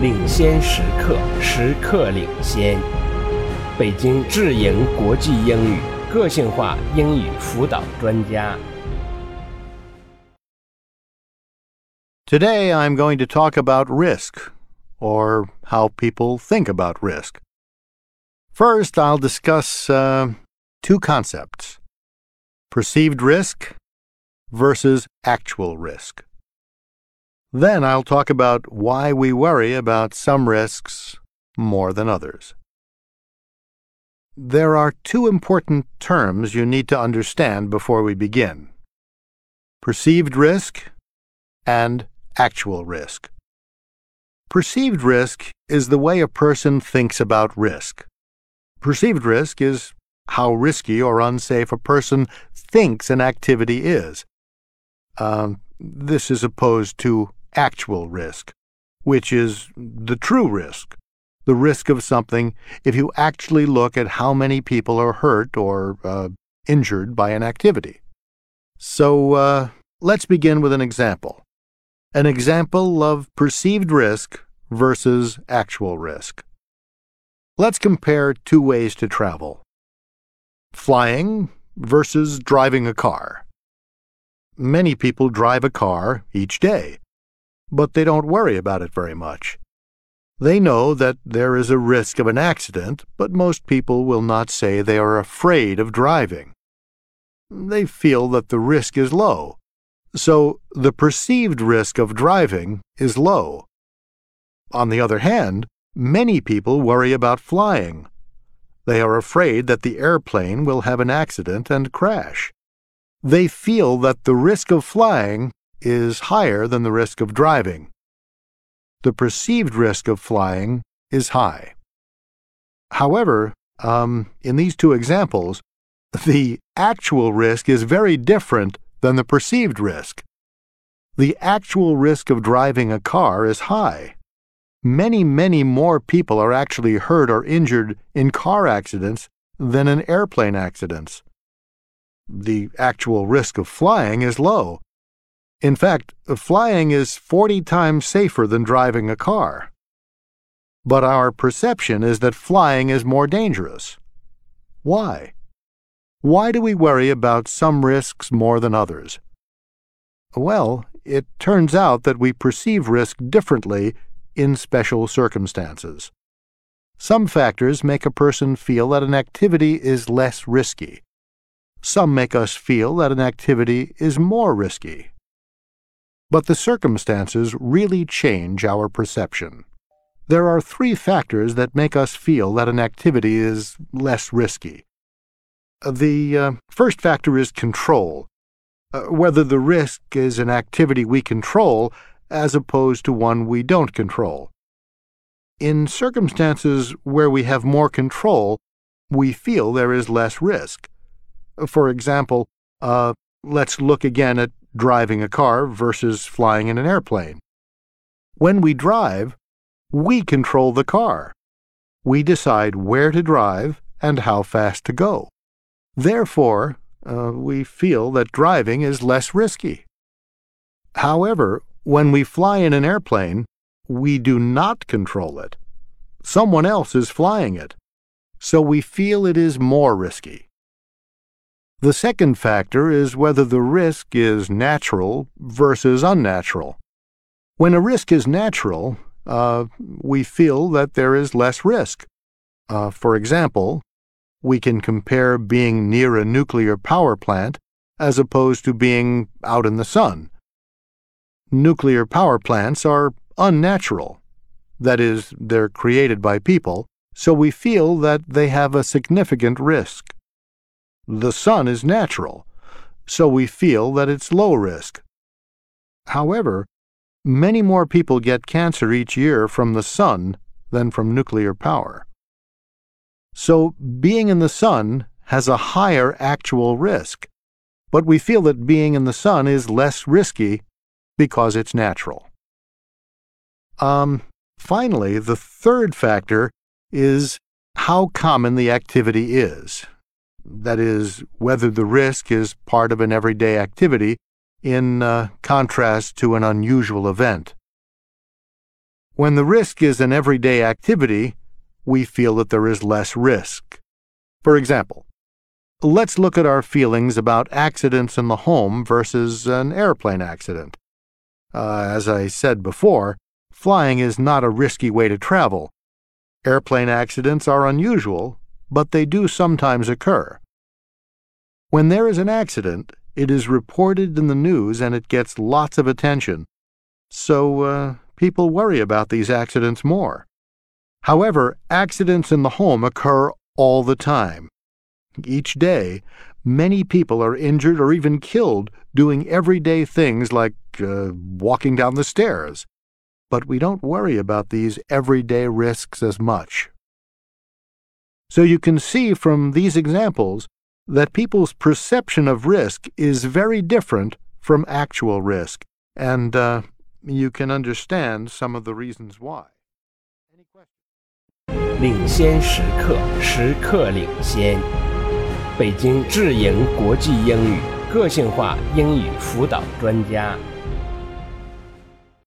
领先时刻，时刻领先。北京智盈国际英语个性化英语辅导专家。 Today I'm going to talk about risk, or how people think about risk. First, I'll discuss uh, two concepts perceived risk versus actual risk. Then I'll talk about why we worry about some risks more than others. There are two important terms you need to understand before we begin perceived risk and actual risk. Perceived risk is the way a person thinks about risk. Perceived risk is how risky or unsafe a person thinks an activity is. Um, this is opposed to actual risk, which is the true risk, the risk of something if you actually look at how many people are hurt or uh, injured by an activity. So uh, let's begin with an example. An example of perceived risk versus actual risk. Let's compare two ways to travel flying versus driving a car. Many people drive a car each day, but they don't worry about it very much. They know that there is a risk of an accident, but most people will not say they are afraid of driving. They feel that the risk is low, so the perceived risk of driving is low. On the other hand, many people worry about flying. They are afraid that the airplane will have an accident and crash. They feel that the risk of flying is higher than the risk of driving. The perceived risk of flying is high. However, um, in these two examples, the actual risk is very different than the perceived risk. The actual risk of driving a car is high. Many, many more people are actually hurt or injured in car accidents than in airplane accidents. The actual risk of flying is low. In fact, flying is 40 times safer than driving a car. But our perception is that flying is more dangerous. Why? Why do we worry about some risks more than others? Well, it turns out that we perceive risk differently in special circumstances. Some factors make a person feel that an activity is less risky. Some make us feel that an activity is more risky. But the circumstances really change our perception. There are three factors that make us feel that an activity is less risky. The uh, first factor is control, uh, whether the risk is an activity we control as opposed to one we don't control. In circumstances where we have more control, we feel there is less risk. For example, uh, let's look again at driving a car versus flying in an airplane. When we drive, we control the car. We decide where to drive and how fast to go. Therefore, uh, we feel that driving is less risky. However, when we fly in an airplane, we do not control it. Someone else is flying it, so we feel it is more risky. The second factor is whether the risk is natural versus unnatural. When a risk is natural, uh, we feel that there is less risk. Uh, for example, we can compare being near a nuclear power plant as opposed to being out in the sun. Nuclear power plants are unnatural. That is, they're created by people, so we feel that they have a significant risk. The sun is natural, so we feel that it's low risk. However, many more people get cancer each year from the sun than from nuclear power. So, being in the sun has a higher actual risk, but we feel that being in the sun is less risky because it's natural. Um, finally, the third factor is how common the activity is. That is, whether the risk is part of an everyday activity in uh, contrast to an unusual event. When the risk is an everyday activity, we feel that there is less risk. For example, let's look at our feelings about accidents in the home versus an airplane accident. Uh, as I said before, flying is not a risky way to travel. Airplane accidents are unusual, but they do sometimes occur. When there is an accident, it is reported in the news and it gets lots of attention. So, uh, people worry about these accidents more. However, accidents in the home occur all the time. Each day, many people are injured or even killed doing everyday things like uh, walking down the stairs. But we don't worry about these everyday risks as much. So you can see from these examples that people's perception of risk is very different from actual risk, and uh, you can understand some of the reasons why. 领先时刻，时刻领先。北京智盈国际英语个性化英语辅导专家。